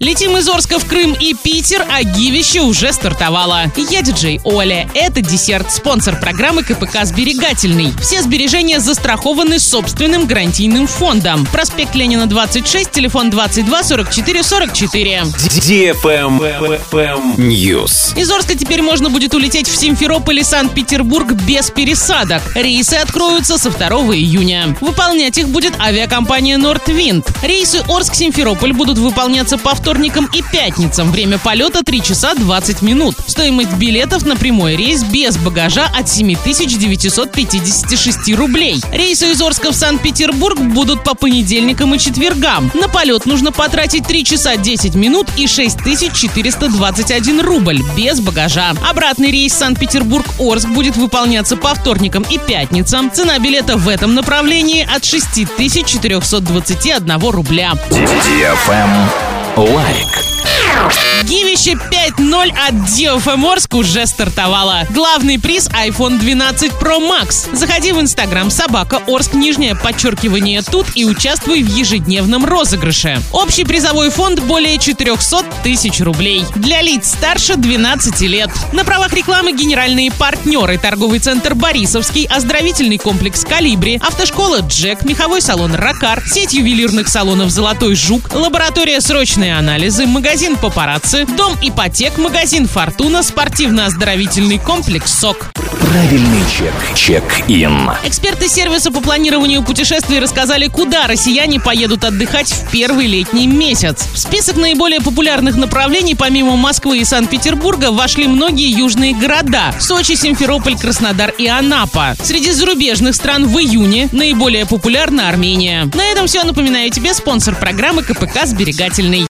Летим из Орска в Крым и Питер, а гивище уже стартовало. Я диджей Оля. Это десерт, спонсор программы КПК «Сберегательный». Все сбережения застрахованы собственным гарантийным фондом. Проспект Ленина, 26, телефон 22 44 44. News. Из Орска теперь можно будет улететь в Симферополь и Санкт-Петербург без пересадок. Рейсы откроются со 2 июня. Выполнять их будет авиакомпания «Нортвинд». Рейсы Орск-Симферополь будут выполняться по вторникам и пятницам. Время полета 3 часа 20 минут. Стоимость билетов на прямой рейс без багажа от 7956 рублей. Рейсы из Орска в Санкт-Петербург будут по понедельникам и четвергам. На полет нужно потратить 3 часа 10 минут и 6421 рубль без багажа. Обратный рейс Санкт-Петербург-Орск будет выполняться по вторникам и пятницам. Цена билета в этом направлении от 6421 рубля. Oh. Гивище 5.0 от DFM Орск уже стартовало. Главный приз iPhone 12 Pro Max. Заходи в Инстаграм собака Орск нижнее подчеркивание тут и участвуй в ежедневном розыгрыше. Общий призовой фонд более 400 тысяч рублей. Для лиц старше 12 лет. На правах рекламы генеральные партнеры торговый центр Борисовский, оздоровительный комплекс Калибри, автошкола Джек, меховой салон Ракар, сеть ювелирных салонов Золотой Жук, лаборатория срочные анализы, магазин Папарацци, дом ипотек, магазин Фортуна, спортивно-оздоровительный комплекс СОК. Правильный чек. Чек-ин. Эксперты сервиса по планированию путешествий рассказали, куда россияне поедут отдыхать в первый летний месяц. В список наиболее популярных направлений помимо Москвы и Санкт-Петербурга вошли многие южные города – Сочи, Симферополь, Краснодар и Анапа. Среди зарубежных стран в июне наиболее популярна Армения. На этом все. Напоминаю тебе спонсор программы КПК «Сберегательный».